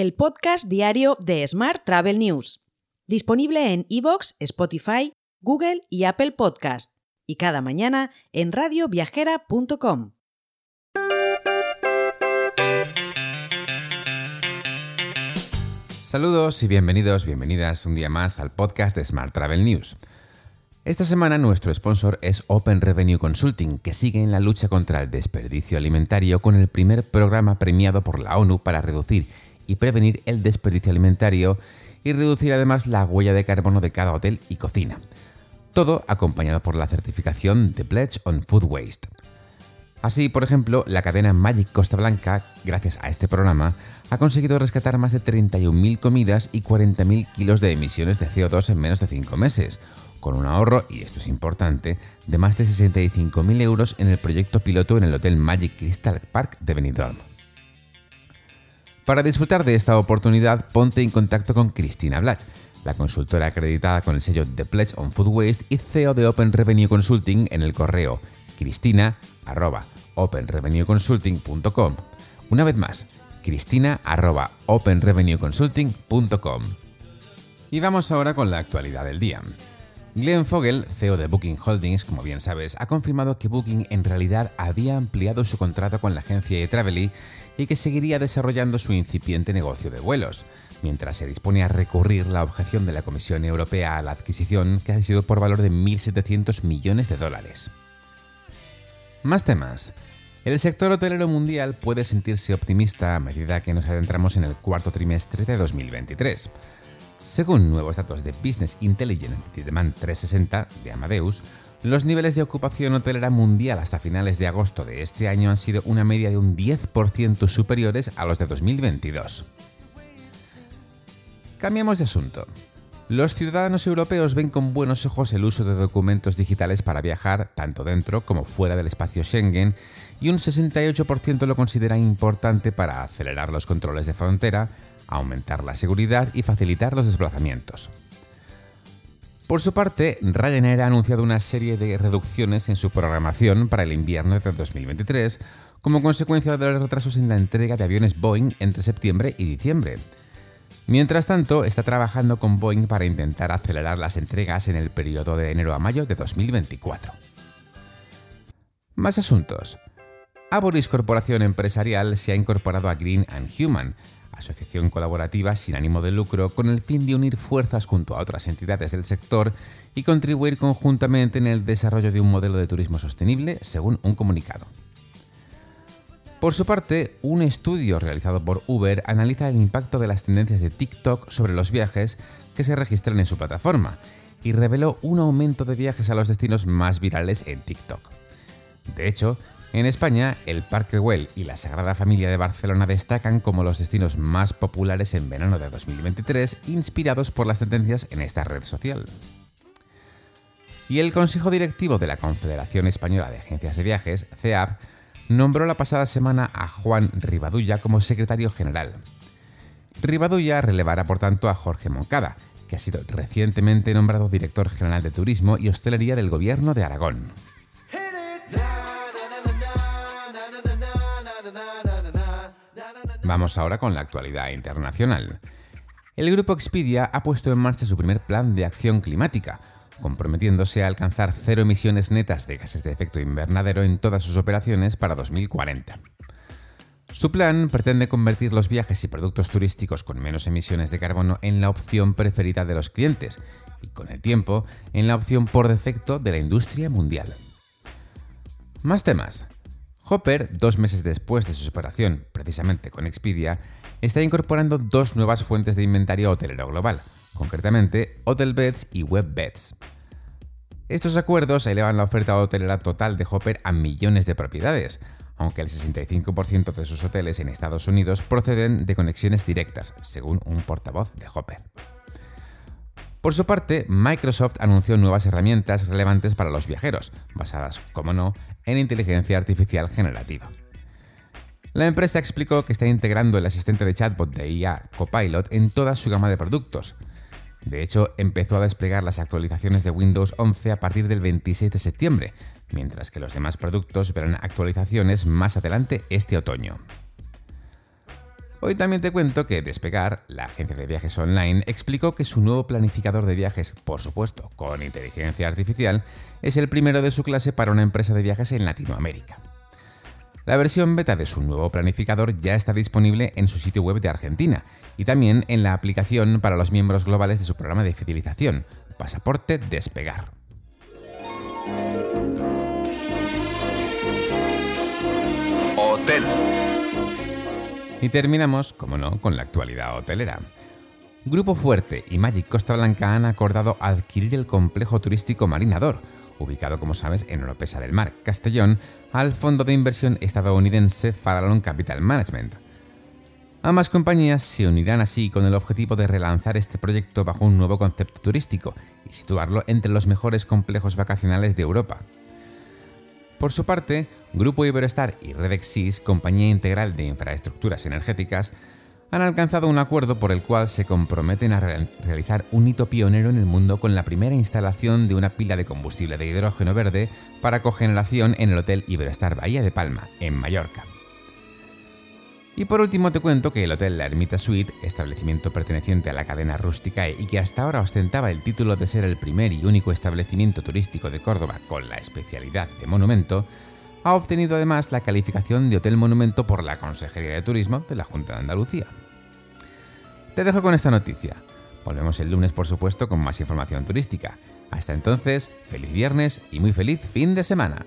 el podcast diario de Smart Travel News, disponible en iVoox, Spotify, Google y Apple Podcast, y cada mañana en radioviajera.com. Saludos y bienvenidos, bienvenidas un día más al podcast de Smart Travel News. Esta semana nuestro sponsor es Open Revenue Consulting, que sigue en la lucha contra el desperdicio alimentario con el primer programa premiado por la ONU para reducir y prevenir el desperdicio alimentario y reducir además la huella de carbono de cada hotel y cocina. Todo acompañado por la certificación de Pledge on Food Waste. Así, por ejemplo, la cadena Magic Costa Blanca, gracias a este programa, ha conseguido rescatar más de 31.000 comidas y 40.000 kilos de emisiones de CO2 en menos de 5 meses, con un ahorro, y esto es importante, de más de 65.000 euros en el proyecto piloto en el Hotel Magic Crystal Park de Benidorm. Para disfrutar de esta oportunidad, ponte en contacto con Cristina Blach, la consultora acreditada con el sello The Pledge on Food Waste y CEO de Open Revenue Consulting en el correo cristina.openrevenueconsulting.com. Una vez más, cristina.openrevenueconsulting.com. Y vamos ahora con la actualidad del día. Glenn Fogel, CEO de Booking Holdings, como bien sabes, ha confirmado que Booking en realidad había ampliado su contrato con la agencia Travely y que seguiría desarrollando su incipiente negocio de vuelos, mientras se dispone a recurrir la objeción de la Comisión Europea a la adquisición que ha sido por valor de 1.700 millones de dólares. Más temas. El sector hotelero mundial puede sentirse optimista a medida que nos adentramos en el cuarto trimestre de 2023. Según nuevos datos de Business Intelligence de Demand 360 de Amadeus, los niveles de ocupación hotelera mundial hasta finales de agosto de este año han sido una media de un 10% superiores a los de 2022. Cambiamos de asunto. Los ciudadanos europeos ven con buenos ojos el uso de documentos digitales para viajar tanto dentro como fuera del espacio Schengen y un 68% lo considera importante para acelerar los controles de frontera, aumentar la seguridad y facilitar los desplazamientos. Por su parte, Ryanair ha anunciado una serie de reducciones en su programación para el invierno de 2023 como consecuencia de los retrasos en la entrega de aviones Boeing entre septiembre y diciembre. Mientras tanto, está trabajando con Boeing para intentar acelerar las entregas en el periodo de enero a mayo de 2024. Más asuntos. Aboris Corporación Empresarial se ha incorporado a Green and Human, asociación colaborativa sin ánimo de lucro con el fin de unir fuerzas junto a otras entidades del sector y contribuir conjuntamente en el desarrollo de un modelo de turismo sostenible, según un comunicado. Por su parte, un estudio realizado por Uber analiza el impacto de las tendencias de TikTok sobre los viajes que se registran en su plataforma y reveló un aumento de viajes a los destinos más virales en TikTok. De hecho, en España, el Parque Güell y la Sagrada Familia de Barcelona destacan como los destinos más populares en verano de 2023, inspirados por las tendencias en esta red social. Y el Consejo Directivo de la Confederación Española de Agencias de Viajes, CEAP, nombró la pasada semana a Juan Rivadulla como secretario general. Rivadulla relevará por tanto a Jorge Moncada, que ha sido recientemente nombrado director general de Turismo y Hostelería del Gobierno de Aragón. Vamos ahora con la actualidad internacional. El grupo Expedia ha puesto en marcha su primer plan de acción climática, comprometiéndose a alcanzar cero emisiones netas de gases de efecto invernadero en todas sus operaciones para 2040. Su plan pretende convertir los viajes y productos turísticos con menos emisiones de carbono en la opción preferida de los clientes y, con el tiempo, en la opción por defecto de la industria mundial. Más temas. Hopper, dos meses después de su separación, precisamente con Expedia, está incorporando dos nuevas fuentes de inventario hotelero global, concretamente Hotelbeds y WebBeds. Estos acuerdos elevan la oferta hotelera total de Hopper a millones de propiedades, aunque el 65% de sus hoteles en Estados Unidos proceden de conexiones directas, según un portavoz de Hopper. Por su parte, Microsoft anunció nuevas herramientas relevantes para los viajeros, basadas, como no, en inteligencia artificial generativa. La empresa explicó que está integrando el asistente de chatbot de IA Copilot en toda su gama de productos. De hecho, empezó a desplegar las actualizaciones de Windows 11 a partir del 26 de septiembre, mientras que los demás productos verán actualizaciones más adelante este otoño. Hoy también te cuento que Despegar, la agencia de viajes online, explicó que su nuevo planificador de viajes, por supuesto, con inteligencia artificial, es el primero de su clase para una empresa de viajes en Latinoamérica. La versión beta de su nuevo planificador ya está disponible en su sitio web de Argentina y también en la aplicación para los miembros globales de su programa de fidelización, Pasaporte Despegar. Hotel. Y terminamos, como no, con la actualidad hotelera. Grupo Fuerte y Magic Costa Blanca han acordado adquirir el complejo turístico Marinador, ubicado como sabes en Oropesa del Mar, Castellón, al fondo de inversión estadounidense Farallon Capital Management. Ambas compañías se unirán así con el objetivo de relanzar este proyecto bajo un nuevo concepto turístico y situarlo entre los mejores complejos vacacionales de Europa. Por su parte, Grupo Iberostar y Redexis, compañía integral de infraestructuras energéticas, han alcanzado un acuerdo por el cual se comprometen a realizar un hito pionero en el mundo con la primera instalación de una pila de combustible de hidrógeno verde para cogeneración en el Hotel Iberostar Bahía de Palma, en Mallorca. Y por último te cuento que el Hotel La Ermita Suite, establecimiento perteneciente a la cadena rústica y que hasta ahora ostentaba el título de ser el primer y único establecimiento turístico de Córdoba con la especialidad de monumento, ha obtenido además la calificación de Hotel Monumento por la Consejería de Turismo de la Junta de Andalucía. Te dejo con esta noticia. Volvemos el lunes, por supuesto, con más información turística. Hasta entonces, feliz viernes y muy feliz fin de semana.